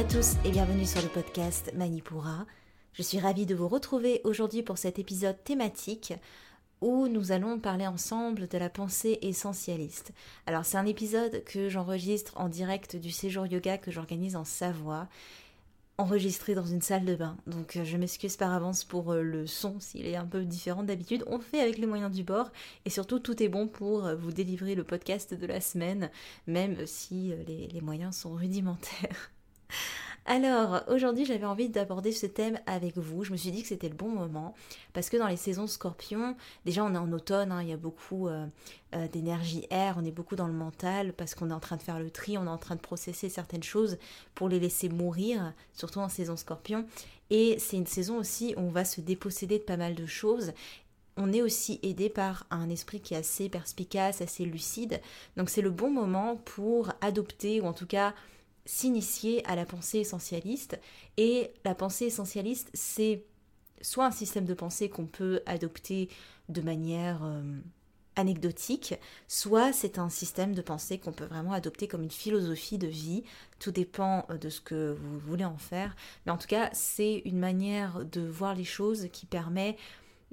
À tous et bienvenue sur le podcast Manipura. Je suis ravie de vous retrouver aujourd'hui pour cet épisode thématique où nous allons parler ensemble de la pensée essentialiste. Alors c'est un épisode que j'enregistre en direct du séjour yoga que j'organise en Savoie, enregistré dans une salle de bain. Donc euh, je m'excuse par avance pour euh, le son s'il est un peu différent d'habitude. On fait avec les moyens du bord et surtout tout est bon pour euh, vous délivrer le podcast de la semaine, même si les, les moyens sont rudimentaires. Alors, aujourd'hui, j'avais envie d'aborder ce thème avec vous. Je me suis dit que c'était le bon moment parce que dans les saisons scorpion, déjà on est en automne, hein, il y a beaucoup euh, euh, d'énergie air, on est beaucoup dans le mental parce qu'on est en train de faire le tri, on est en train de processer certaines choses pour les laisser mourir, surtout en saison scorpion. Et c'est une saison aussi où on va se déposséder de pas mal de choses on est aussi aidé par un esprit qui est assez perspicace, assez lucide. Donc c'est le bon moment pour adopter, ou en tout cas s'initier à la pensée essentialiste. Et la pensée essentialiste, c'est soit un système de pensée qu'on peut adopter de manière euh, anecdotique, soit c'est un système de pensée qu'on peut vraiment adopter comme une philosophie de vie. Tout dépend euh, de ce que vous voulez en faire. Mais en tout cas, c'est une manière de voir les choses qui permet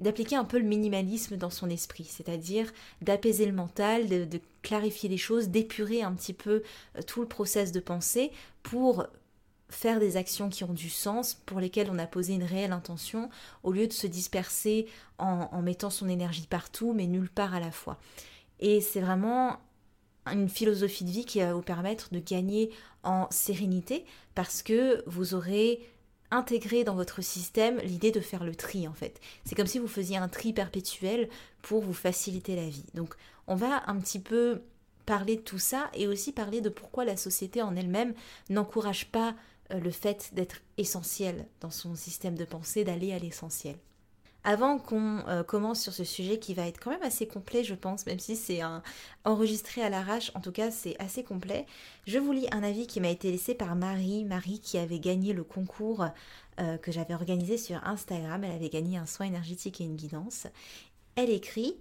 d'appliquer un peu le minimalisme dans son esprit, c'est-à-dire d'apaiser le mental, de, clarifier les choses, d'épurer un petit peu euh, tout le process de pensée pour faire des actions qui ont du sens, pour lesquelles on a posé une réelle intention, au lieu de se disperser en, en mettant son énergie partout, mais nulle part à la fois. Et c'est vraiment une philosophie de vie qui va vous permettre de gagner en sérénité, parce que vous aurez intégrer dans votre système l'idée de faire le tri en fait. C'est comme si vous faisiez un tri perpétuel pour vous faciliter la vie. Donc on va un petit peu parler de tout ça et aussi parler de pourquoi la société en elle-même n'encourage pas euh, le fait d'être essentiel dans son système de pensée, d'aller à l'essentiel. Avant qu'on euh, commence sur ce sujet qui va être quand même assez complet, je pense, même si c'est enregistré à l'arrache, en tout cas c'est assez complet, je vous lis un avis qui m'a été laissé par Marie, Marie qui avait gagné le concours euh, que j'avais organisé sur Instagram, elle avait gagné un soin énergétique et une guidance. Elle écrit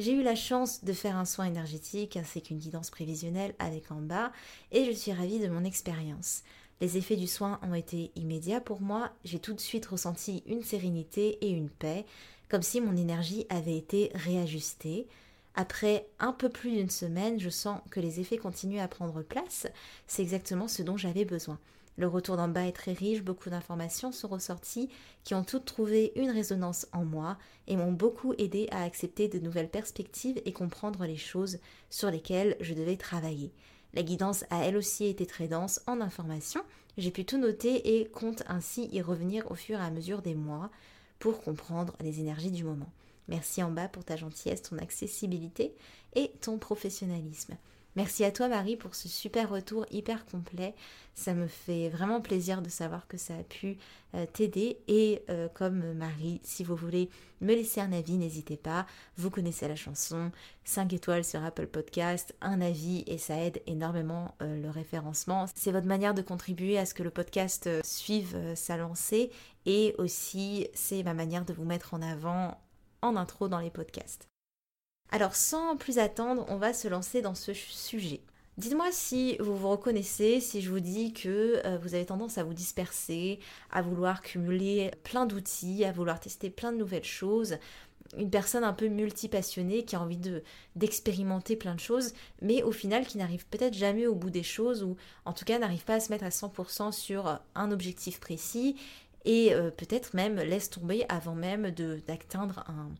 j'ai eu la chance de faire un soin énergétique ainsi qu'une guidance prévisionnelle avec en bas et je suis ravie de mon expérience. Les effets du soin ont été immédiats pour moi, j'ai tout de suite ressenti une sérénité et une paix, comme si mon énergie avait été réajustée. Après un peu plus d'une semaine, je sens que les effets continuent à prendre place, c'est exactement ce dont j'avais besoin. Le retour d'en bas est très riche, beaucoup d'informations sont ressorties qui ont toutes trouvé une résonance en moi et m'ont beaucoup aidé à accepter de nouvelles perspectives et comprendre les choses sur lesquelles je devais travailler. La guidance a elle aussi été très dense en informations. J'ai pu tout noter et compte ainsi y revenir au fur et à mesure des mois pour comprendre les énergies du moment. Merci en bas pour ta gentillesse, ton accessibilité et ton professionnalisme. Merci à toi Marie pour ce super retour hyper complet. Ça me fait vraiment plaisir de savoir que ça a pu euh, t'aider. Et euh, comme Marie, si vous voulez me laisser un avis, n'hésitez pas. Vous connaissez la chanson. 5 étoiles sur Apple Podcast, un avis et ça aide énormément euh, le référencement. C'est votre manière de contribuer à ce que le podcast suive sa lancée. Et aussi, c'est ma manière de vous mettre en avant en intro dans les podcasts. Alors sans plus attendre, on va se lancer dans ce sujet. Dites-moi si vous vous reconnaissez, si je vous dis que euh, vous avez tendance à vous disperser, à vouloir cumuler plein d'outils, à vouloir tester plein de nouvelles choses, une personne un peu multipassionnée qui a envie de d'expérimenter plein de choses, mais au final qui n'arrive peut-être jamais au bout des choses ou en tout cas n'arrive pas à se mettre à 100% sur un objectif précis et euh, peut-être même laisse tomber avant même d'atteindre un,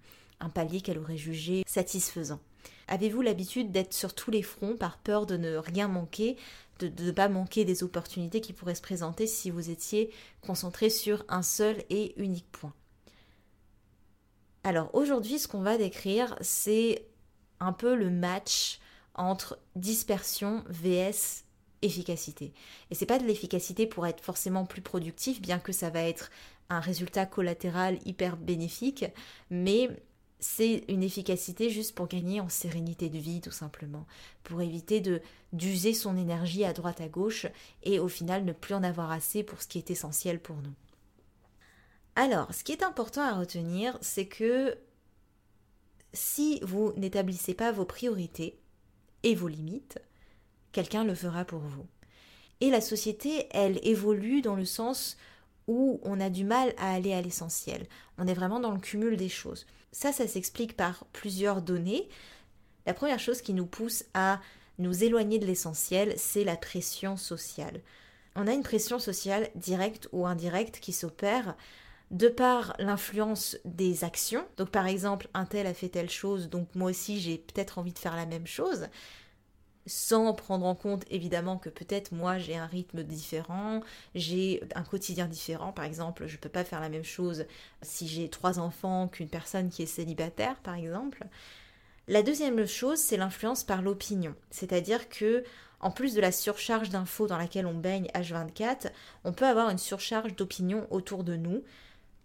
un palier qu'elle aurait jugé satisfaisant. Avez-vous l'habitude d'être sur tous les fronts par peur de ne rien manquer, de ne pas manquer des opportunités qui pourraient se présenter si vous étiez concentré sur un seul et unique point? Alors aujourd'hui, ce qu'on va décrire, c'est un peu le match entre dispersion vs efficacité. Et c'est pas de l'efficacité pour être forcément plus productif, bien que ça va être un résultat collatéral hyper bénéfique, mais c'est une efficacité juste pour gagner en sérénité de vie tout simplement, pour éviter de d'user son énergie à droite à gauche et au final ne plus en avoir assez pour ce qui est essentiel pour nous. Alors, ce qui est important à retenir, c'est que si vous n'établissez pas vos priorités et vos limites, quelqu'un le fera pour vous. Et la société, elle évolue dans le sens où on a du mal à aller à l'essentiel. On est vraiment dans le cumul des choses. Ça, ça s'explique par plusieurs données. La première chose qui nous pousse à nous éloigner de l'essentiel, c'est la pression sociale. On a une pression sociale directe ou indirecte qui s'opère de par l'influence des actions. Donc par exemple, un tel a fait telle chose, donc moi aussi j'ai peut-être envie de faire la même chose sans prendre en compte évidemment que peut-être moi j'ai un rythme différent, j'ai un quotidien différent, par exemple je ne peux pas faire la même chose si j'ai trois enfants qu'une personne qui est célibataire par exemple. La deuxième chose c'est l'influence par l'opinion, c'est-à-dire que en plus de la surcharge d'infos dans laquelle on baigne H24, on peut avoir une surcharge d'opinion autour de nous.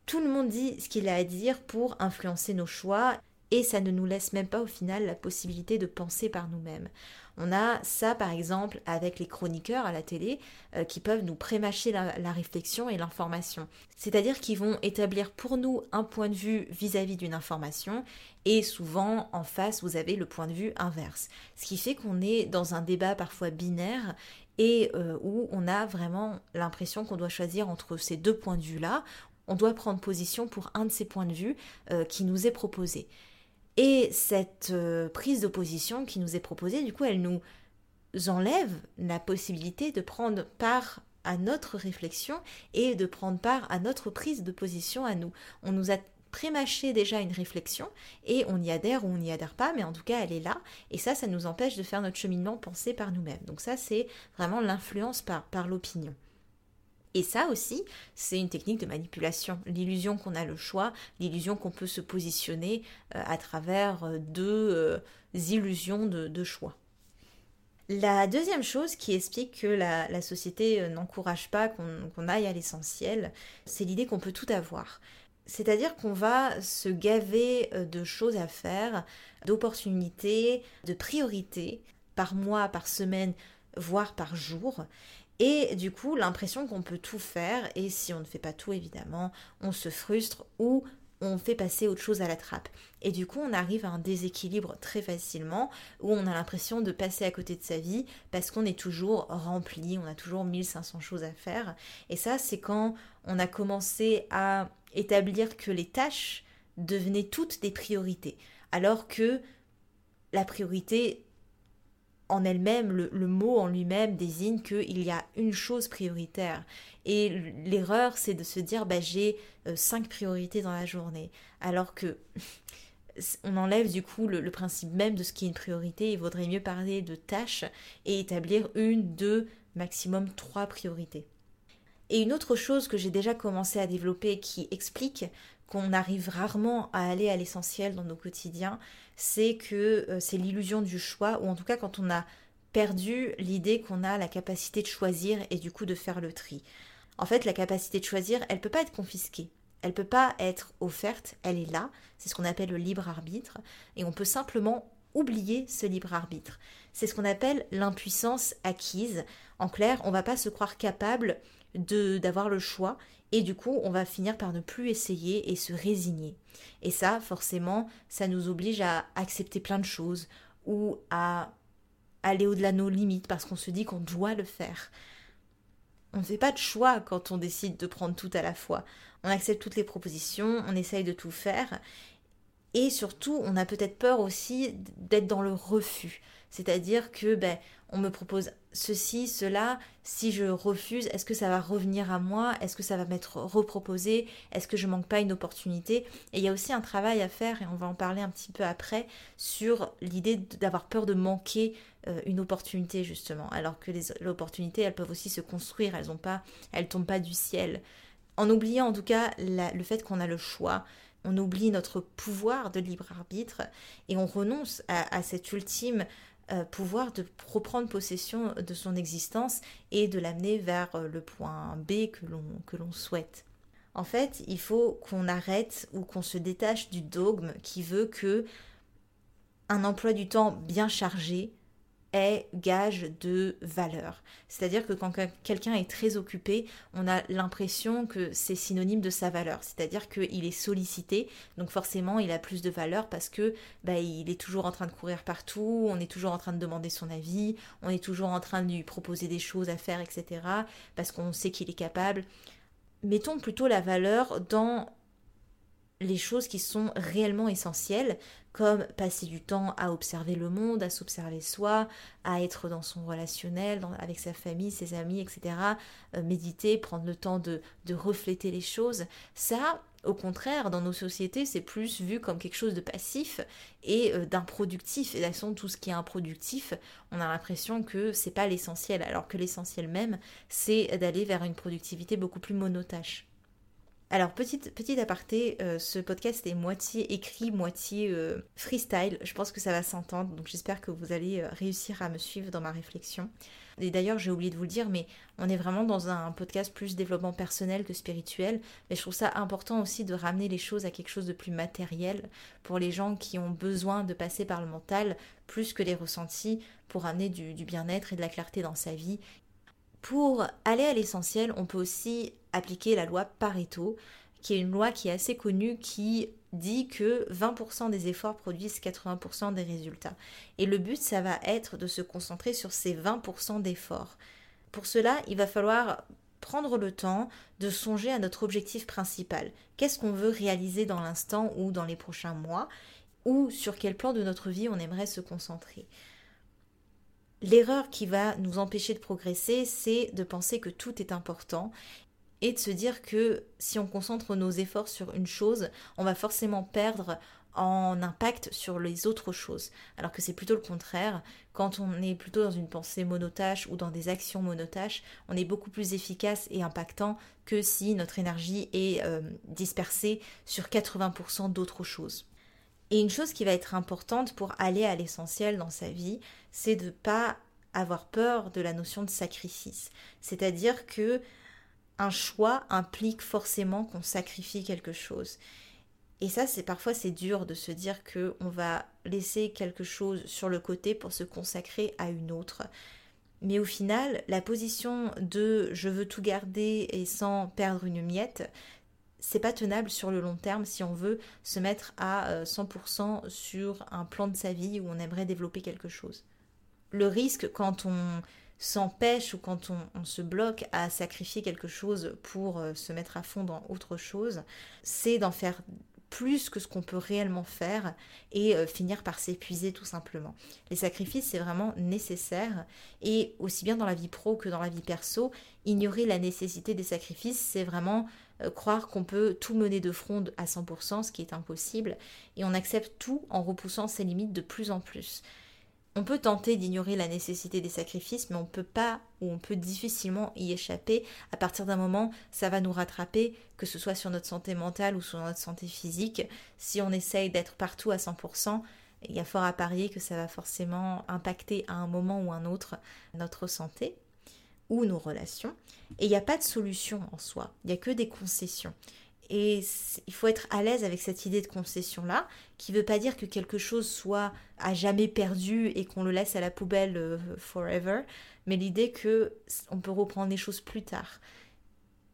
Tout le monde dit ce qu'il a à dire pour influencer nos choix et ça ne nous laisse même pas au final la possibilité de penser par nous-mêmes. On a ça par exemple avec les chroniqueurs à la télé euh, qui peuvent nous prémâcher la, réflexion et l'information. C'est-à-dire qu'ils vont établir pour nous un point de vue vis-à-vis d'une information et souvent en face vous avez le point de vue inverse. Ce qui fait qu'on est dans un débat parfois binaire et euh, où on a vraiment l'impression qu'on doit choisir entre ces deux points de vue-là. On doit prendre position pour un de ces points de vue euh, qui nous est proposé. Et cette euh, prise d'opposition qui nous est proposée, du coup, elle nous enlève la possibilité de prendre part à notre réflexion et de prendre part à notre prise de position à nous. On nous a prémâché déjà une réflexion et on y adhère ou on n'y adhère pas, mais en tout cas elle est là et ça, ça nous empêche de faire notre cheminement pensé par nous-mêmes. Donc ça, c'est vraiment l'influence par l'opinion. Et ça aussi, c'est une technique de manipulation. L'illusion qu'on a le choix, l'illusion qu'on peut se positionner euh, à travers euh, deux euh, illusions de, choix. La deuxième chose qui explique que la, société n'encourage pas qu'on aille à l'essentiel, c'est l'idée qu'on peut tout avoir. C'est-à-dire qu'on va se gaver de choses à faire, d'opportunités, de priorités, par mois, par semaine, voire par jour. Et du coup, l'impression qu'on peut tout faire, et si on ne fait pas tout, évidemment, on se frustre ou on fait passer autre chose à la trappe. Et du coup, on arrive à un déséquilibre très facilement où on a l'impression de passer à côté de sa vie parce qu'on est toujours rempli, on a toujours 1500 choses à faire. Et ça, c'est quand on a commencé à établir que les tâches devenaient toutes des priorités. Alors que la priorité, en elle-même, le, mot en lui-même désigne qu'il y a une chose prioritaire. Et l'erreur, c'est de se dire, bah, j'ai euh, cinq priorités dans la journée. Alors que on enlève du coup le, principe même de ce qui est une priorité. Il vaudrait mieux parler de tâches et établir une, deux, maximum trois priorités. Et une autre chose que j'ai déjà commencé à développer qui explique qu'on arrive rarement à aller à l'essentiel dans nos quotidiens, c'est que euh, c'est l'illusion du choix, ou en tout cas quand on a perdu l'idée qu'on a la capacité de choisir et du coup de faire le tri. En fait, la capacité de choisir, elle peut pas être confisquée. Elle peut pas être offerte, elle est là, c'est ce qu'on appelle le libre arbitre, et on peut simplement oublier ce libre arbitre. C'est ce qu'on appelle l'impuissance acquise. En clair, on va pas se croire capable de d'avoir le choix et du coup on va finir par ne plus essayer et se résigner. Et ça forcément ça nous oblige à accepter plein de choses ou à aller au-delà de nos limites parce qu'on se dit qu'on doit le faire. On ne fait pas de choix quand on décide de prendre tout à la fois. On accepte toutes les propositions, on essaye de tout faire Et surtout, on a peut-être peur aussi d'être dans le refus. C'est-à-dire que ben, on me propose ceci, cela, si je refuse, est-ce que ça va revenir à moi? Est-ce que ça va m'être reproposé? Est-ce que je manque pas une opportunité? Et il y a aussi un travail à faire, et on va en parler un petit peu après, sur l'idée d'avoir peur de manquer euh, une opportunité justement, alors que les opportunités, elles peuvent aussi se construire, elles ont pas, elles tombent pas du ciel. En oubliant en tout cas le fait qu'on a le choix, on oublie notre pouvoir de libre arbitre et on renonce à, à cet ultime euh, pouvoir de reprendre possession de son existence et de l'amener vers euh, le point B que l'on souhaite. En fait, il faut qu'on arrête ou qu'on se détache du dogme qui veut que un emploi du temps bien chargé gage de valeur. C'est-à-dire que quand quelqu'un est très occupé, on a l'impression que c'est synonyme de sa valeur. C'est-à-dire qu'il est sollicité, donc forcément il a plus de valeur parce que bah, il est toujours en train de courir partout, on est toujours en train de demander son avis, on est toujours en train de lui proposer des choses à faire, etc. Parce qu'on sait qu'il est capable. Mettons plutôt la valeur dans les choses qui sont réellement essentielles, comme passer du temps à observer le monde, à s'observer soi, à être dans son relationnel, avec sa famille, ses amis, etc. Euh, méditer, prendre le temps de, refléter les choses. Ça, au contraire, dans nos sociétés, c'est plus vu comme quelque chose de passif et euh, d'improductif. Et d'ailleurs, tout ce qui est improductif, on a l'impression que c'est pas l'essentiel, alors que l'essentiel même, c'est d'aller vers une productivité beaucoup plus monotâche. Alors, petite, petite aparté, euh, ce podcast est moitié écrit, moitié euh, freestyle. Je pense que ça va s'entendre, donc j'espère que vous allez euh, réussir à me suivre dans ma réflexion. Et d'ailleurs, j'ai oublié de vous le dire, mais on est vraiment dans un podcast plus développement personnel que spirituel. Mais je trouve ça important aussi de ramener les choses à quelque chose de plus matériel pour les gens qui ont besoin de passer par le mental plus que les ressentis pour amener du bien-être et de la clarté dans sa vie. Pour aller à l'essentiel, on peut aussi appliquer la loi Pareto, qui est une loi qui est assez connue qui dit que 20% des efforts produisent 80% des résultats. Et le but, ça va être de se concentrer sur ces 20% d'efforts. Pour cela, il va falloir prendre le temps de songer à notre objectif principal. Qu'est-ce qu'on veut réaliser dans l'instant ou dans les prochains mois? Ou sur quel plan de notre vie on aimerait se concentrer? L'erreur qui va nous empêcher de progresser, c'est de penser que tout est important et de se dire que si on concentre nos efforts sur une chose, on va forcément perdre en impact sur les autres choses. Alors que c'est plutôt le contraire. Quand on est plutôt dans une pensée monotâche ou dans des actions monotâches, on est beaucoup plus efficace et impactant que si notre énergie est euh, dispersée sur 80% d'autres choses. Et une chose qui va être importante pour aller à l'essentiel dans sa vie, c'est de ne pas avoir peur de la notion de sacrifice. C'est-à-dire que un choix implique forcément qu'on sacrifie quelque chose. Et ça, c'est parfois c'est dur de se dire que on va laisser quelque chose sur le côté pour se consacrer à une autre. Mais au final, la position de je veux tout garder et sans perdre une miette, c'est pas tenable sur le long terme si on veut se mettre à 100% euh, sur un plan de sa vie où on aimerait développer quelque chose. Le risque quand on s'empêche ou quand on, se bloque à sacrifier quelque chose pour euh, se mettre à fond dans autre chose, c'est d'en faire plus que ce qu'on peut réellement faire et euh, finir par s'épuiser tout simplement. Les sacrifices, c'est vraiment nécessaire et aussi bien dans la vie pro que dans la vie perso, ignorer la nécessité des sacrifices, c'est vraiment euh, croire qu'on peut tout mener de front à 100%, ce qui est impossible, et on accepte tout en repoussant ses limites de plus en plus. On peut tenter d'ignorer la nécessité des sacrifices, mais on peut pas ou on peut difficilement y échapper. À partir d'un moment, ça va nous rattraper, que ce soit sur notre santé mentale ou sur notre santé physique. Si on essaye d'être partout à 100%, il y a fort à parier que ça va forcément impacter à un moment ou un autre notre santé ou nos relations. Et il n'y a pas de solution en soi, il n'y a que des concessions. Et il faut être à l'aise avec cette idée de concession-là, qui ne veut pas dire que quelque chose soit à jamais perdu et qu'on le laisse à la poubelle euh, forever, mais l'idée que on peut reprendre les choses plus tard.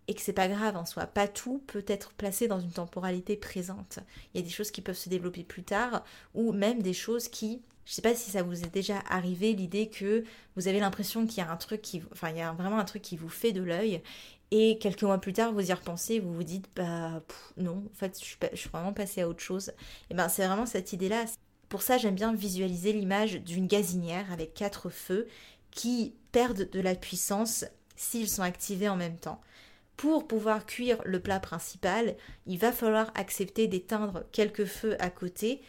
Et que c'est pas grave en soi. Pas tout peut être placé dans une temporalité présente. Il y a des choses qui peuvent se développer plus tard, ou même des choses qui, je sais pas si ça vous est déjà arrivé, l'idée que vous avez l'impression qu'il y a un truc qui, enfin, il y a vraiment un truc qui vous fait de l'œil et quelques mois plus tard, vous y repensez, vous vous dites, bah non, en fait, je suis, vraiment passée à autre chose. Et ben, c'est vraiment cette idée-là. Pour ça, j'aime bien visualiser l'image d'une gazinière avec quatre feux qui perdent de la puissance s'ils sont activés en même temps. Pour pouvoir cuire le plat principal, il va falloir accepter d'éteindre quelques feux à côté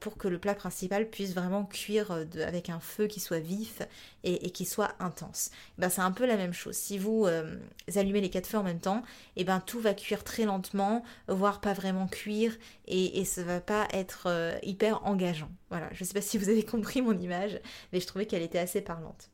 pour que le plat principal puisse vraiment cuire euh, avec un feu qui soit vif et, qui soit intense. Ben, c'est un peu la même chose. Si vous, euh, allumez les quatre feux en même temps, et eh ben tout va cuire très lentement, voire pas vraiment cuire, et, et ça va pas être hyper engageant. Voilà, je sais pas si vous avez compris mon image, mais je trouvais qu'elle était assez parlante.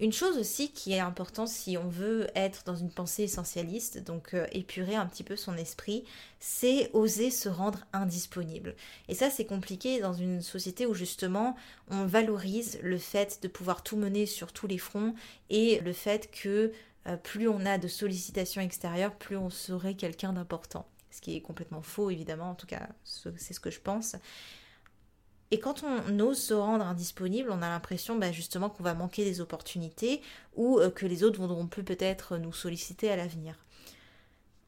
Une chose aussi qui est importante si on veut être dans une pensée essentialiste, donc euh, épurer un petit peu son esprit, c'est oser se rendre indisponible. Et ça c'est compliqué dans une société où justement on valorise le fait de pouvoir tout mener sur tous les fronts et le fait que euh, plus on a de sollicitations extérieures, plus on serait quelqu'un d'important. Ce qui est complètement faux évidemment, en tout cas c'est ce que je pense. Et quand on ose se rendre indisponible, on a l'impression bah, justement qu'on va manquer des opportunités ou euh, que les autres voudront plus peut-être nous solliciter à l'avenir.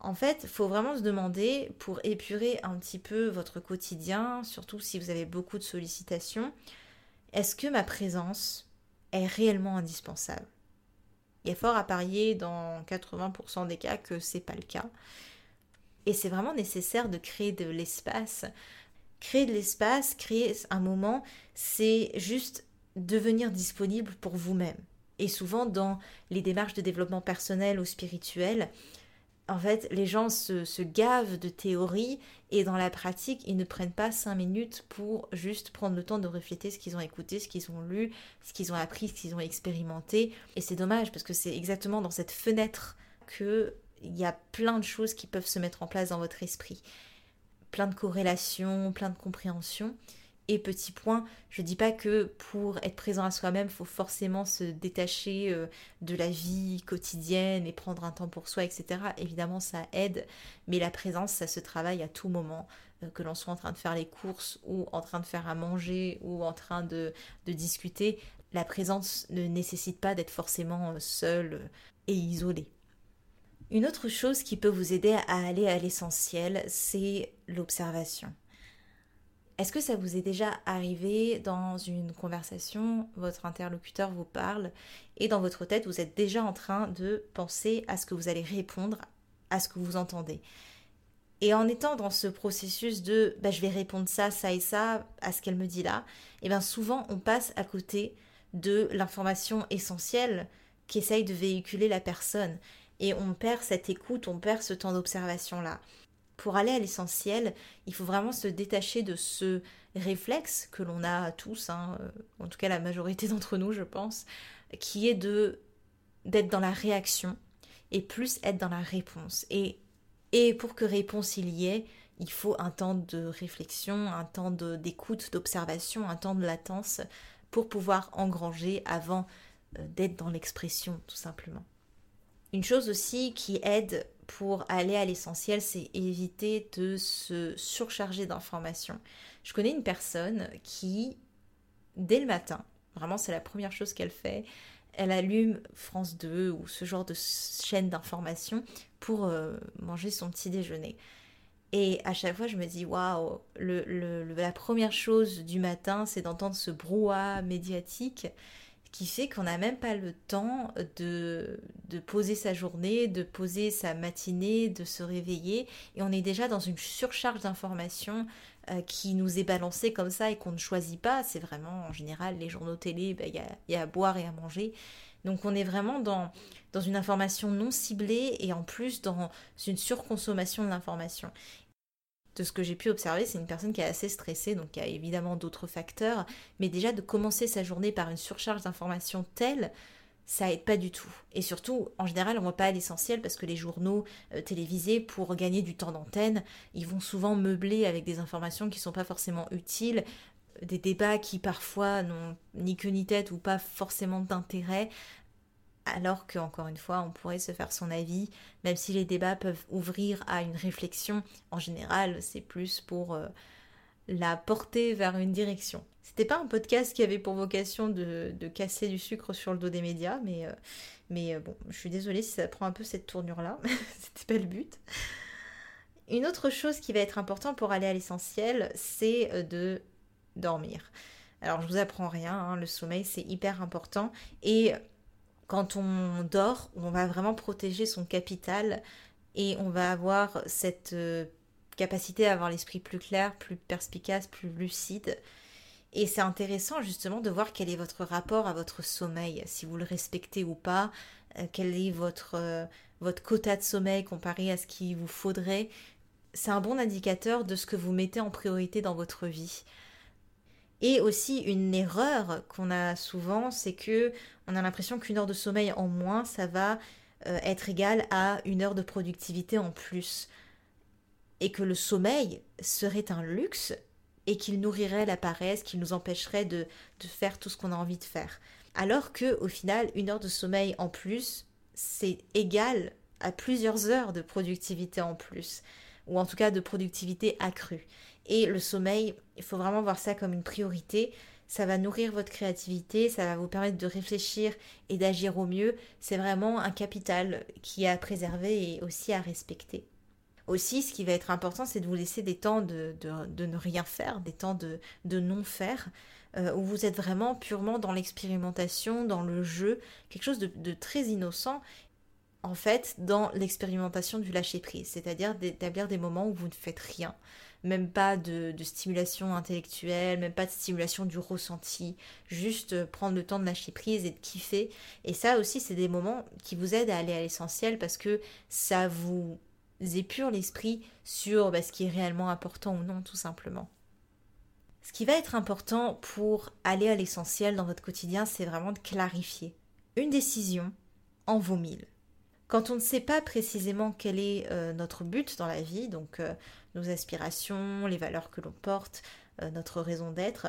En fait, il faut vraiment se demander, pour épurer un petit peu votre quotidien, surtout si vous avez beaucoup de sollicitations, est-ce que ma présence est réellement indispensable? Il y a fort à parier dans 80% des cas que c'est pas le cas. Et c'est vraiment nécessaire de créer de l'espace Créer de l'espace, créer un moment, c'est juste devenir disponible pour vous-même. Et souvent dans les démarches de développement personnel ou spirituel, en fait, les gens se, gavent de théorie et dans la pratique, ils ne prennent pas cinq minutes pour juste prendre le temps de refléter ce qu'ils ont écouté, ce qu'ils ont lu, ce qu'ils ont appris, ce qu'ils ont expérimenté. Et c'est dommage parce que c'est exactement dans cette fenêtre qu'il y a plein de choses qui peuvent se mettre en place dans votre esprit plein de corrélations, plein de compréhension. Et petit point, je dis pas que pour être présent à soi-même, il faut forcément se détacher euh, de la vie quotidienne et prendre un temps pour soi, etc. Évidemment, ça aide, mais la présence, ça se travaille à tout moment, euh, que l'on soit en train de faire les courses ou en train de faire à manger ou en train de, de discuter. La présence ne nécessite pas d'être forcément euh, seule et isolée. Une autre chose qui peut vous aider à aller à l'essentiel, c'est l'observation. Est-ce que ça vous est déjà arrivé dans une conversation, votre interlocuteur vous parle et dans votre tête vous êtes déjà en train de penser à ce que vous allez répondre à ce que vous entendez? Et en étant dans ce processus de bah, je vais répondre ça, ça et ça à ce qu'elle me dit là, et eh bien souvent on passe à côté de l'information essentielle qu'essaye de véhiculer la personne et on perd cette écoute, on perd ce temps d'observation-là. Pour aller à l'essentiel, il faut vraiment se détacher de ce réflexe que l'on a tous, hein, euh, en tout cas la majorité d'entre nous, je pense, qui est de d'être dans la réaction et plus être dans la réponse. Et, et pour que réponse il y ait, il faut un temps de réflexion, un temps d'écoute, d'observation, un temps de latence pour pouvoir engranger avant euh, d'être dans l'expression, tout simplement. Une chose aussi qui aide pour aller à l'essentiel, c'est éviter de se surcharger d'informations. Je connais une personne qui, dès le matin, vraiment c'est la première chose qu'elle fait, elle allume France 2 ou ce genre de chaîne d'informations pour euh, manger son petit déjeuner. Et à chaque fois, je me dis, waouh, la première chose du matin, c'est d'entendre ce brouhaha médiatique qui fait qu'on n'a même pas le temps de, de poser sa journée, de poser sa matinée, de se réveiller, et on est déjà dans une surcharge d'informations euh, qui nous est balancée comme ça et qu'on ne choisit pas. C'est vraiment, en général, les journaux télé, ben, il y, a à boire et à manger. Donc on est vraiment dans, dans une information non ciblée et en plus dans une surconsommation de l'information de ce que j'ai pu observer, c'est une personne qui est assez stressée, donc il y a évidemment d'autres facteurs, mais déjà de commencer sa journée par une surcharge d'informations telle, ça aide pas du tout. Et surtout, en général, on voit pas l'essentiel parce que les journaux euh, télévisés, pour gagner du temps d'antenne, ils vont souvent meubler avec des informations qui sont pas forcément utiles, des débats qui parfois n'ont ni queue ni tête ou pas forcément d'intérêt, alors qu'encore une fois, on pourrait se faire son avis, même si les débats peuvent ouvrir à une réflexion, en général, c'est plus pour euh, la porter vers une direction. C'était pas un podcast qui avait pour vocation de, casser du sucre sur le dos des médias, mais, euh, euh, bon, je suis désolée si ça prend un peu cette tournure-là. C'était pas le but. Une autre chose qui va être importante pour aller à l'essentiel, c'est de dormir. Alors je vous apprends rien, hein, le sommeil c'est hyper important et quand on dort, on va vraiment protéger son capital et on va avoir cette capacité à avoir l'esprit plus clair, plus perspicace, plus lucide. Et c'est intéressant justement de voir quel est votre rapport à votre sommeil, si vous le respectez ou pas, euh, quel est votre, euh, votre quota de sommeil comparé à ce qu'il vous faudrait. C'est un bon indicateur de ce que vous mettez en priorité dans votre vie. Et aussi une erreur qu'on a souvent, c'est que on a l'impression qu'une heure de sommeil en moins, ça va euh, être égal à une heure de productivité en plus. Et que le sommeil serait un luxe et qu'il nourrirait la paresse, qu'il nous empêcherait de, faire tout ce qu'on a envie de faire. Alors que au final, une heure de sommeil en plus, c'est égal à plusieurs heures de productivité en plus, ou en tout cas de productivité accrue. Et le sommeil, il faut vraiment voir ça comme une priorité. Ça va nourrir votre créativité, ça va vous permettre de réfléchir et d'agir au mieux. C'est vraiment un capital qui est à préserver et aussi à respecter. Aussi, ce qui va être important, c'est de vous laisser des temps de, ne rien faire, des temps de, non faire, euh, où vous êtes vraiment purement dans l'expérimentation, dans le jeu, quelque chose de, très innocent, en fait, dans l'expérimentation du lâcher-prise, c'est-à-dire d'établir des moments où vous ne faites rien, même pas de, stimulation intellectuelle, même pas de stimulation du ressenti, juste prendre le temps de lâcher prise et de kiffer. Et ça aussi, c'est des moments qui vous aident à aller à l'essentiel parce que ça vous épure l'esprit sur bah, ce qui est réellement important ou non, tout simplement. Ce qui va être important pour aller à l'essentiel dans votre quotidien, c'est vraiment de clarifier. Une décision en vaut mille. Quand on ne sait pas précisément quel est euh, notre but dans la vie, donc euh, nos aspirations, les valeurs que l'on porte, euh, notre raison d'être,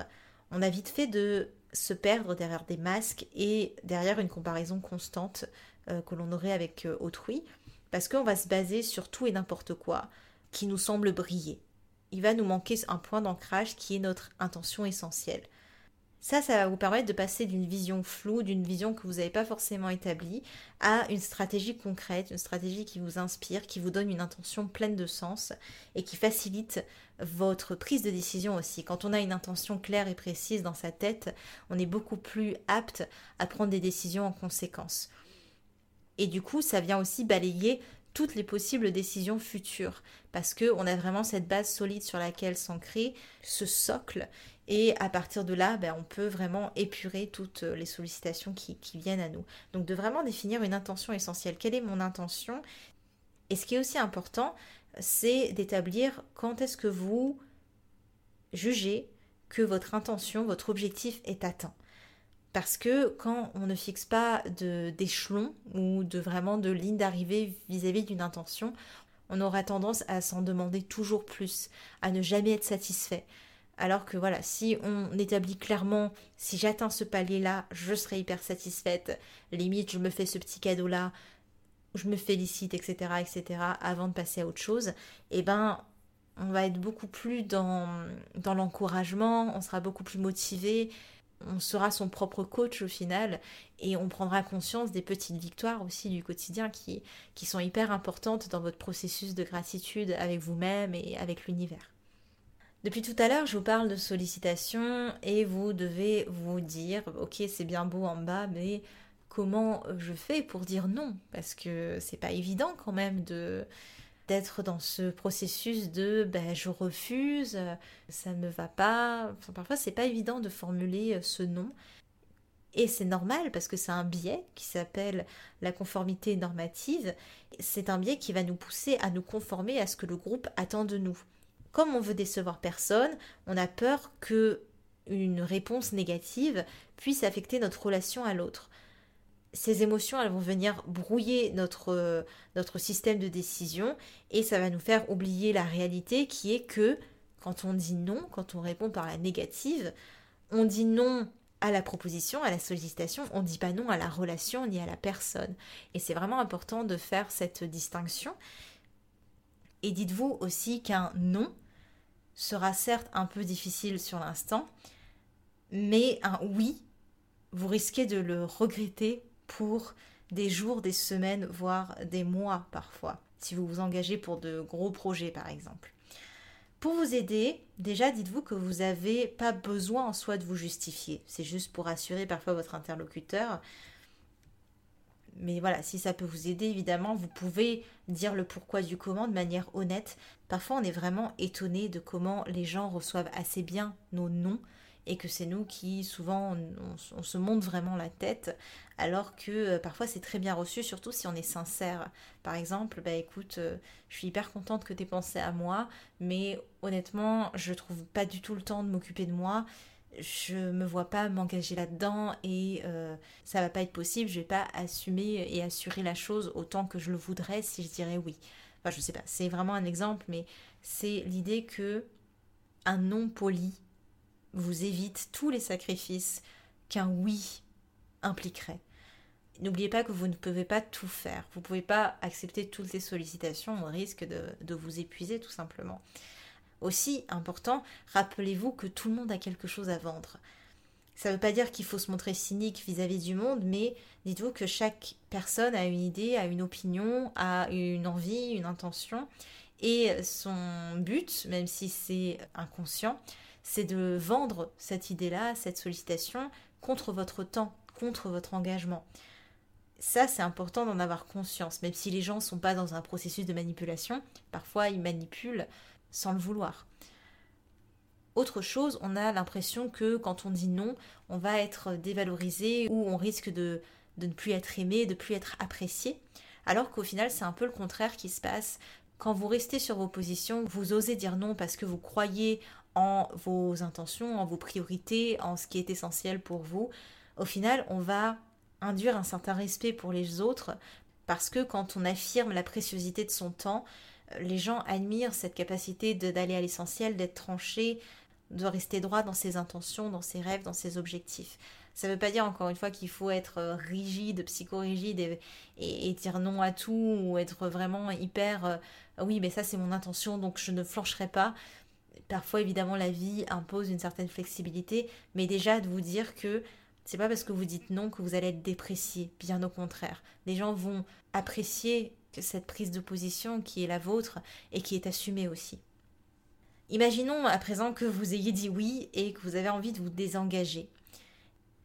on a vite fait de se perdre derrière des masques et derrière une comparaison constante que l'on aurait avec autrui parce qu'on va se baser sur tout et n'importe quoi qui nous semble briller. Il va nous manquer un point d'ancrage qui est notre intention essentielle. Ça, ça va vous permettre de passer d'une vision floue, d'une vision que vous n'avez pas forcément établie, à une stratégie concrète, une stratégie qui vous inspire, qui vous donne une intention pleine de sens et qui facilite votre prise de décision aussi. Quand on a une intention claire et précise dans sa tête, on est beaucoup plus apte à prendre des décisions en conséquence. Et du coup, ça vient aussi balayer toutes les possibles décisions futures parce que on a vraiment cette base solide sur laquelle s'ancrer, ce socle et à partir de là, ben, on peut vraiment épurer toutes les sollicitations qui, qui viennent à nous. Donc de vraiment définir une intention essentielle. Quelle est mon intention? Et ce qui est aussi important, c'est d'établir quand est-ce que vous jugez que votre intention, votre objectif est atteint. Parce que quand on ne fixe pas d'échelon ou de vraiment de ligne d'arrivée vis-à-vis d'une intention, on aura tendance à s'en demander toujours plus, à ne jamais être satisfait. Alors que voilà, si on établit clairement, si j'atteins ce palier-là, je serai hyper satisfaite, limite je me fais ce petit cadeau-là, je me félicite, etc., etc., avant de passer à autre chose, et eh ben on va être beaucoup plus dans, dans l'encouragement, on sera beaucoup plus motivé, on sera son propre coach au final et on prendra conscience des petites victoires aussi du quotidien qui, qui sont hyper importantes dans votre processus de gratitude avec vous-même et avec l'univers. Depuis tout à l'heure, je vous parle de sollicitation et vous devez vous dire, ok, c'est bien beau en bas, mais comment je fais pour dire non? Parce que c'est pas évident quand même d'être dans ce processus de ben, je refuse, ça ne va pas. Parfois, c'est pas évident de formuler euh, ce non. Et c'est normal parce que c'est un biais qui s'appelle la conformité normative. C'est un biais qui va nous pousser à nous conformer à ce que le groupe attend de nous. Comme on veut décevoir personne, on a peur que une réponse négative puisse affecter notre relation à l'autre ces émotions, elles vont venir brouiller notre, euh, notre système de décision et ça va nous faire oublier la réalité qui est que quand on dit non, quand on répond par la négative, on dit non à la proposition, à la sollicitation, on ne dit pas non à la relation ni à la personne. Et c'est vraiment important de faire cette distinction. Et dites-vous aussi qu'un non sera certes un peu difficile sur l'instant, mais un oui, vous risquez de le regretter pour des jours, des semaines, voire des mois parfois, si vous vous engagez pour de gros projets par exemple. Pour vous aider, déjà dites-vous que vous n'avez pas besoin en soi de vous justifier. C'est juste pour assurer parfois votre interlocuteur. Mais voilà, si ça peut vous aider, évidemment, vous pouvez dire le pourquoi du comment de manière honnête. Parfois, on est vraiment étonné de comment les gens reçoivent assez bien nos noms et que c'est nous qui souvent on, se monte vraiment la tête alors que euh, parfois c'est très bien reçu surtout si on est sincère par exemple bah écoute euh, je suis hyper contente que tu pensé à moi mais honnêtement je trouve pas du tout le temps de m'occuper de moi je me vois pas m'engager là-dedans et euh, ça va pas être possible je vais pas assumer et assurer la chose autant que je le voudrais si je dirais oui enfin je sais pas c'est vraiment un exemple mais c'est l'idée que un non poli vous évite tous les sacrifices qu'un oui impliquerait. N'oubliez pas que vous ne pouvez pas tout faire. Vous ne pouvez pas accepter toutes les sollicitations au risque de, vous épuiser tout simplement. Aussi important, rappelez-vous que tout le monde a quelque chose à vendre. Ça ne veut pas dire qu'il faut se montrer cynique vis-à-vis -vis du monde, mais dites-vous que chaque personne a une idée, a une opinion, a une envie, une intention. Et son but, même si c'est inconscient, c'est de vendre cette idée-là, cette sollicitation, contre votre temps, contre votre engagement. Ça, c'est important d'en avoir conscience, même si les gens ne sont pas dans un processus de manipulation, parfois ils manipulent sans le vouloir. Autre chose, on a l'impression que quand on dit non, on va être dévalorisé ou on risque de, ne plus être aimé, de ne plus être apprécié, alors qu'au final c'est un peu le contraire qui se passe. Quand vous restez sur vos positions, vous osez dire non parce que vous croyez en vos intentions, en vos priorités, en ce qui est essentiel pour vous, au final, on va induire un certain respect pour les autres parce que quand on affirme la préciosité de son temps, les gens admirent cette capacité d'aller à l'essentiel, d'être tranché, de rester droit dans ses intentions, dans ses rêves, dans ses objectifs. Ça ne veut pas dire encore une fois qu'il faut être euh, rigide, psychorigide et, et, dire non à tout ou être vraiment hyper euh, oui mais ça c'est mon intention donc je ne flancherai pas. Parfois, évidemment, la vie impose une certaine flexibilité, mais déjà de vous dire que c'est pas parce que vous dites non que vous allez être déprécié, bien au contraire. Les gens vont apprécier cette prise de position qui est la vôtre et qui est assumée aussi. Imaginons à présent que vous ayez dit oui et que vous avez envie de vous désengager.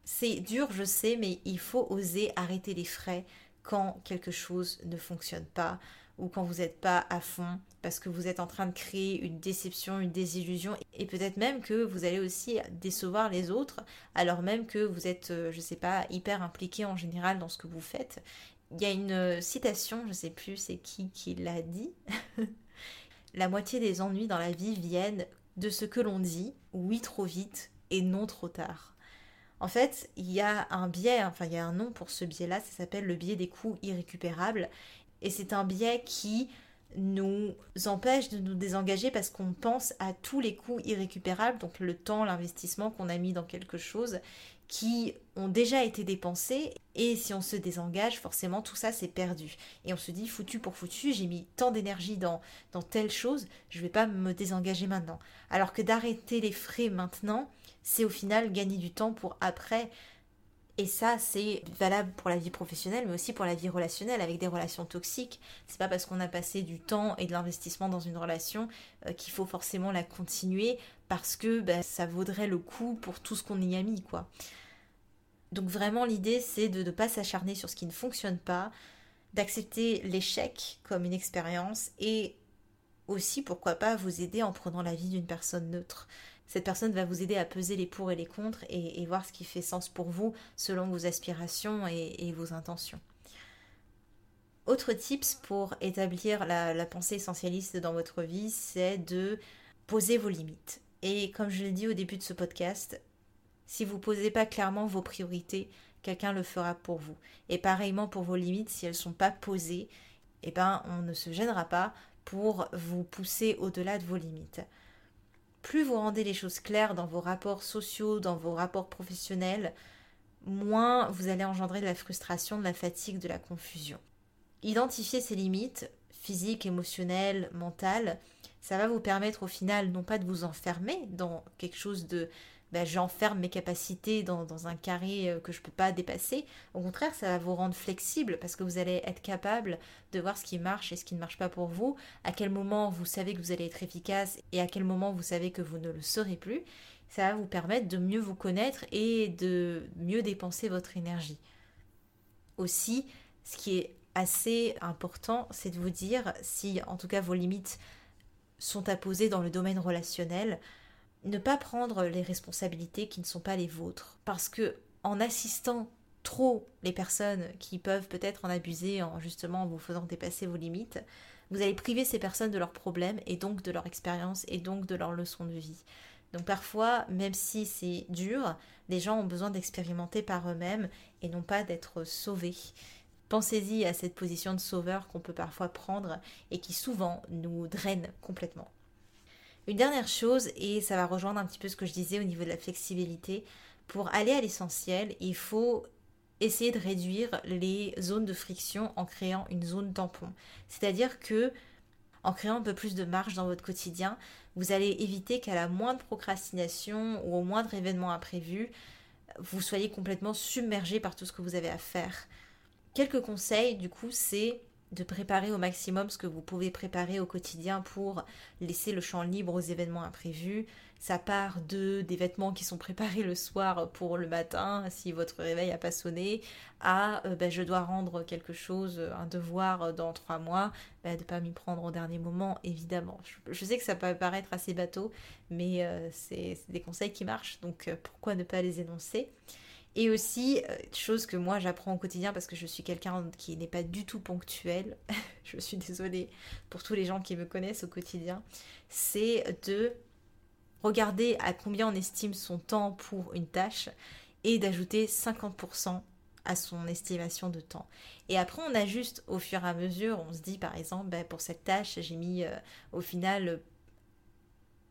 C'est dur, je sais, mais il faut oser arrêter les frais quand quelque chose ne fonctionne pas, ou quand vous n'êtes pas à fond parce que vous êtes en train de créer une déception, une désillusion et peut-être même que vous allez aussi décevoir les autres alors même que vous êtes, euh, je sais pas, hyper impliqué en général dans ce que vous faites. Il y a une euh, citation, je sais plus c'est qui qui l'a dit. la moitié des ennuis dans la vie viennent de ce que l'on dit, oui trop vite et non trop tard. En fait, il y a un biais, enfin il y a un nom pour ce biais-là, ça s'appelle le biais des coûts irrécupérables. Et c'est un biais qui nous empêche de nous désengager parce qu'on pense à tous les coûts irrécupérables, donc le temps, l'investissement qu'on a mis dans quelque chose qui ont déjà été dépensés et si on se désengage, forcément tout ça c'est perdu. Et on se dit foutu pour foutu, j'ai mis tant d'énergie dans, dans telle chose, je vais pas me désengager maintenant. Alors que d'arrêter les frais maintenant, c'est au final gagner du temps pour après et ça, c'est valable pour la vie professionnelle, mais aussi pour la vie relationnelle, avec des relations toxiques. C'est pas parce qu'on a passé du temps et de l'investissement dans une relation euh, qu'il faut forcément la continuer, parce que bah, ça vaudrait le coup pour tout ce qu'on y a mis, quoi. Donc vraiment, l'idée, c'est de ne pas s'acharner sur ce qui ne fonctionne pas, d'accepter l'échec comme une expérience et aussi, pourquoi pas, vous aider en prenant la vie d'une personne neutre cette personne va vous aider à peser les pour et les contre et, voir ce qui fait sens pour vous selon vos aspirations et, vos intentions. Autre tips pour établir la, pensée essentialiste dans votre vie, c'est de poser vos limites. Et comme je l'ai dit au début de ce podcast, si vous ne posez pas clairement vos priorités, quelqu'un le fera pour vous. Et pareillement pour vos limites, si elles ne sont pas posées, eh ben, on ne se gênera pas pour vous pousser au-delà de vos limites plus vous rendez les choses claires dans vos rapports sociaux, dans vos rapports professionnels, moins vous allez engendrer de la frustration, de la fatigue, de la confusion. Identifier ses limites, physiques, émotionnelles, mentales, Ça va vous permettre au final non pas de vous enfermer dans quelque chose de ben, j'enferme mes capacités dans, un carré euh, que je ne peux pas dépasser. Au contraire, ça va vous rendre flexible parce que vous allez être capable de voir ce qui marche et ce qui ne marche pas pour vous, à quel moment vous savez que vous allez être efficace et à quel moment vous savez que vous ne le serez plus. Ça va vous permettre de mieux vous connaître et de mieux dépenser votre énergie. Aussi, ce qui est assez important, c'est de vous dire si en tout cas vos limites sont à poser dans le domaine relationnel, ne pas prendre les responsabilités qui ne sont pas les vôtres. Parce que en assistant trop les personnes qui peuvent peut-être en abuser en justement vous faisant dépasser vos limites, vous allez priver ces personnes de leurs problèmes et donc de leur expérience et donc de leur leçon de vie. Donc parfois, même si c'est dur, les gens ont besoin d'expérimenter par eux-mêmes et non pas d'être sauvés. Pensez-y à cette position de sauveur qu'on peut parfois prendre et qui souvent nous draine complètement. Une dernière chose, et ça va rejoindre un petit peu ce que je disais au niveau de la flexibilité, pour aller à l'essentiel, il faut essayer de réduire les zones de friction en créant une zone tampon. C'est-à-dire que en créant un peu plus de marge dans votre quotidien, vous allez éviter qu'à la moindre procrastination ou au moindre événement imprévu, vous soyez complètement submergé par tout ce que vous avez à faire. Quelques conseils, du coup, c'est de préparer au maximum ce que vous pouvez préparer au quotidien pour laisser le champ libre aux événements imprévus. Ça part de des vêtements qui sont préparés le soir pour le matin si votre réveil n'a pas sonné, à euh, ben, je dois rendre quelque chose, un devoir dans trois mois, ben, de ne pas m'y prendre au dernier moment, évidemment. Je, sais que ça peut paraître assez bateau, mais euh, c'est des conseils qui marchent, donc euh, pourquoi ne pas les énoncer? Et aussi, euh, chose que moi j'apprends au quotidien parce que je suis quelqu'un qui n'est pas du tout ponctuel, je suis désolée pour tous les gens qui me connaissent au quotidien, c'est de regarder à combien on estime son temps pour une tâche et d'ajouter 50% à son estimation de temps. Et après, on ajuste au fur et à mesure. On se dit, par exemple, ben, pour cette tâche, j'ai mis euh, au final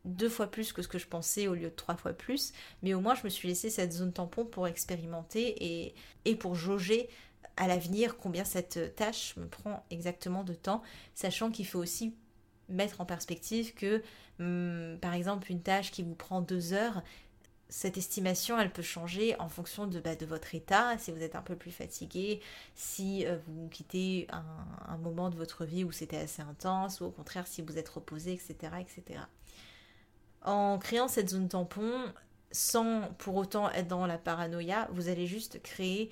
deux fois plus que ce que je pensais au lieu de trois fois plus, mais au moins je me suis laissé cette zone tampon pour expérimenter et, et pour jauger à l'avenir combien cette tâche me prend exactement de temps, sachant qu'il faut aussi mettre en perspective que, hum, par exemple, une tâche qui vous prend deux heures, cette estimation, elle peut changer en fonction de, bah, de votre état, si vous êtes un peu plus fatigué, si euh, vous quittez un, un, moment de votre vie où c'était assez intense, ou au contraire si vous êtes reposé, etc. etc en créant cette zone tampon, sans pour autant être dans la paranoïa, vous allez juste créer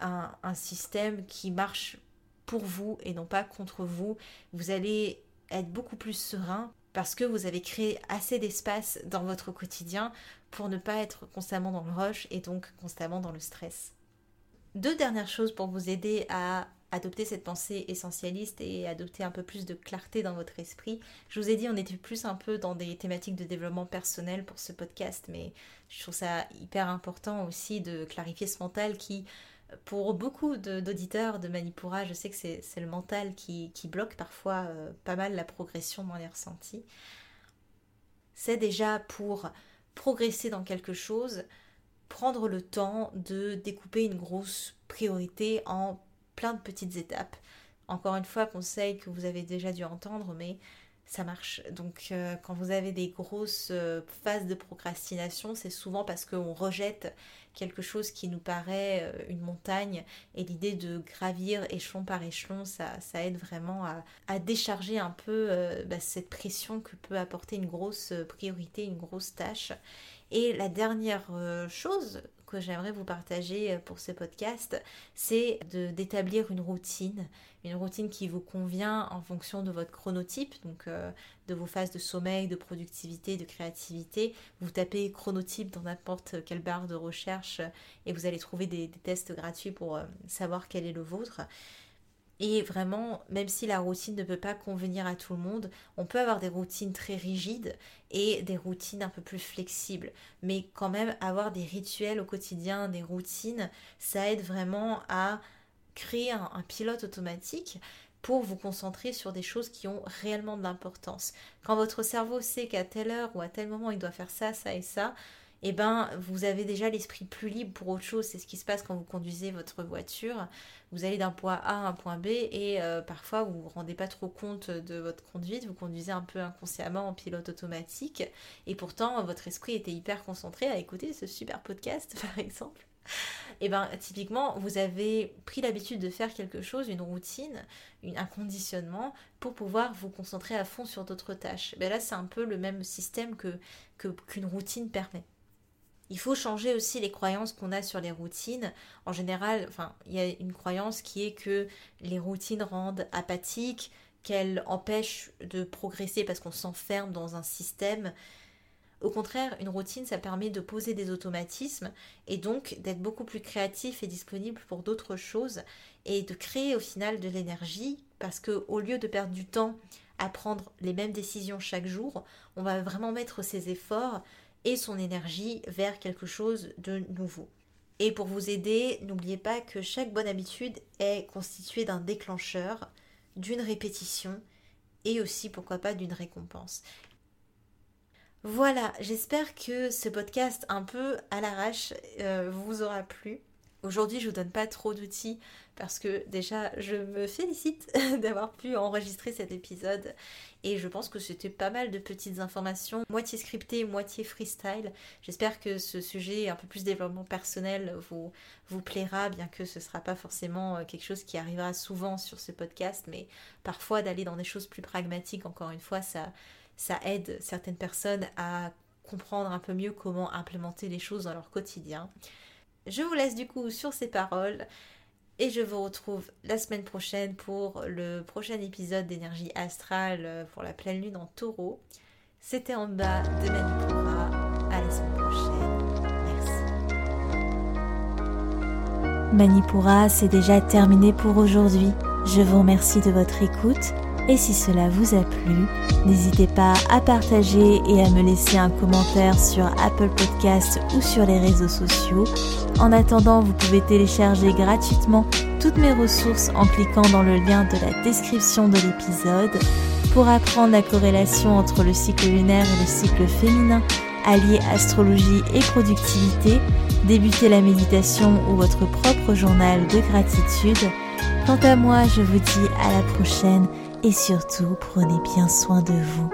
un, système qui marche pour vous et non pas contre vous. Vous allez être beaucoup plus serein parce que vous avez créé assez d'espace dans votre quotidien pour ne pas être constamment dans le rush et donc constamment dans le stress. Deux dernières choses pour vous aider à adopter cette pensée essentialiste et adopter un peu plus de clarté dans votre esprit. Je vous ai dit, on était plus un peu dans des thématiques de développement personnel pour ce podcast, mais je trouve ça hyper important aussi de clarifier ce mental qui, pour beaucoup d'auditeurs de, Manipura, je sais que c'est le mental qui, bloque parfois euh, pas mal la progression dans les ressentis. C'est déjà pour progresser dans quelque chose, prendre le temps de découper une grosse priorité en plein de petites étapes. Encore une fois, conseil que vous avez déjà dû entendre, mais ça marche. Donc euh, quand vous avez des grosses euh, phases de procrastination, c'est souvent parce qu'on rejette quelque chose qui nous paraît euh, une montagne et l'idée de gravir échelon par échelon, ça, aide vraiment à, décharger un peu bah, cette pression que peut apporter une grosse priorité, une grosse tâche. Et la dernière chose que j'aimerais vous partager euh, pour ce podcast, c'est d'établir une routine, une routine qui vous convient en fonction de votre chronotype, donc euh, de vos phases de sommeil, de productivité, de créativité. Vous tapez chronotype dans n'importe quelle barre de recherche et vous allez trouver des, tests gratuits pour euh, savoir quel est le vôtre. Et vraiment, même si la routine ne peut pas convenir à tout le monde, on peut avoir des routines très rigides et des routines un peu plus flexibles. Mais quand même, avoir des rituels au quotidien, des routines, ça aide vraiment à créer un, pilote automatique pour vous concentrer sur des choses qui ont réellement de l'importance. Quand votre cerveau sait qu'à telle heure ou à tel moment il doit faire ça, ça et ça, eh ben, vous avez déjà l'esprit plus libre pour autre chose. C'est ce qui se passe quand vous conduisez votre voiture. Vous allez d'un point A à un point B et euh, parfois vous ne vous rendez pas trop compte de votre conduite. Vous conduisez un peu inconsciemment en pilote automatique et pourtant votre esprit était hyper concentré à écouter ce super podcast, par exemple. Et eh ben typiquement, vous avez pris l'habitude de faire quelque chose, une routine, un conditionnement pour pouvoir vous concentrer à fond sur d'autres tâches. Ben là, c'est un peu le même système que qu'une routine permet. Il faut changer aussi les croyances qu'on a sur les routines. En général, il y a une croyance qui est que les routines rendent apathiques, qu'elles empêchent de progresser parce qu'on s'enferme dans un système. Au contraire, une routine, ça permet de poser des automatismes et donc d'être beaucoup plus créatif et disponible pour d'autres choses et de créer au final de l'énergie parce que au lieu de perdre du temps à prendre les mêmes décisions chaque jour, on va vraiment mettre ses efforts et son énergie vers quelque chose de nouveau. Et pour vous aider, n'oubliez pas que chaque bonne habitude est constituée d'un déclencheur, d'une répétition et aussi pourquoi pas d'une récompense. Voilà, j'espère que ce podcast un peu à l'arrache euh, vous aura plu. Aujourd'hui, je vous donne pas trop d'outils parce que déjà, je me félicite d'avoir pu enregistrer cet épisode et je pense que c'était pas mal de petites informations, moitié scriptées, moitié freestyle. J'espère que ce sujet un peu plus développement personnel vous, plaira, bien que ce sera pas forcément euh, quelque chose qui arrivera souvent sur ce podcast, mais parfois d'aller dans des choses plus pragmatiques, encore une fois, ça, ça aide certaines personnes à comprendre un peu mieux comment implémenter les choses dans leur quotidien. Je vous laisse du coup sur ces paroles et je vous retrouve la semaine prochaine pour le prochain épisode d'énergie astrale euh, pour la pleine lune en taureau. C'était en bas de Manipura. À la semaine prochaine. Merci. Manipura, c'est déjà terminé pour aujourd'hui. Je vous remercie de votre écoute et si cela vous a plu, n'hésitez pas à partager et à me laisser un commentaire sur Apple Podcasts ou sur les réseaux sociaux. En attendant, vous pouvez télécharger gratuitement toutes mes ressources en cliquant dans le lien de la description de l'épisode pour apprendre la corrélation entre le cycle lunaire et le cycle féminin, allier astrologie et productivité, débuter la méditation ou votre propre journal de gratitude. Quant à moi, je vous dis à la prochaine et surtout prenez bien soin de vous.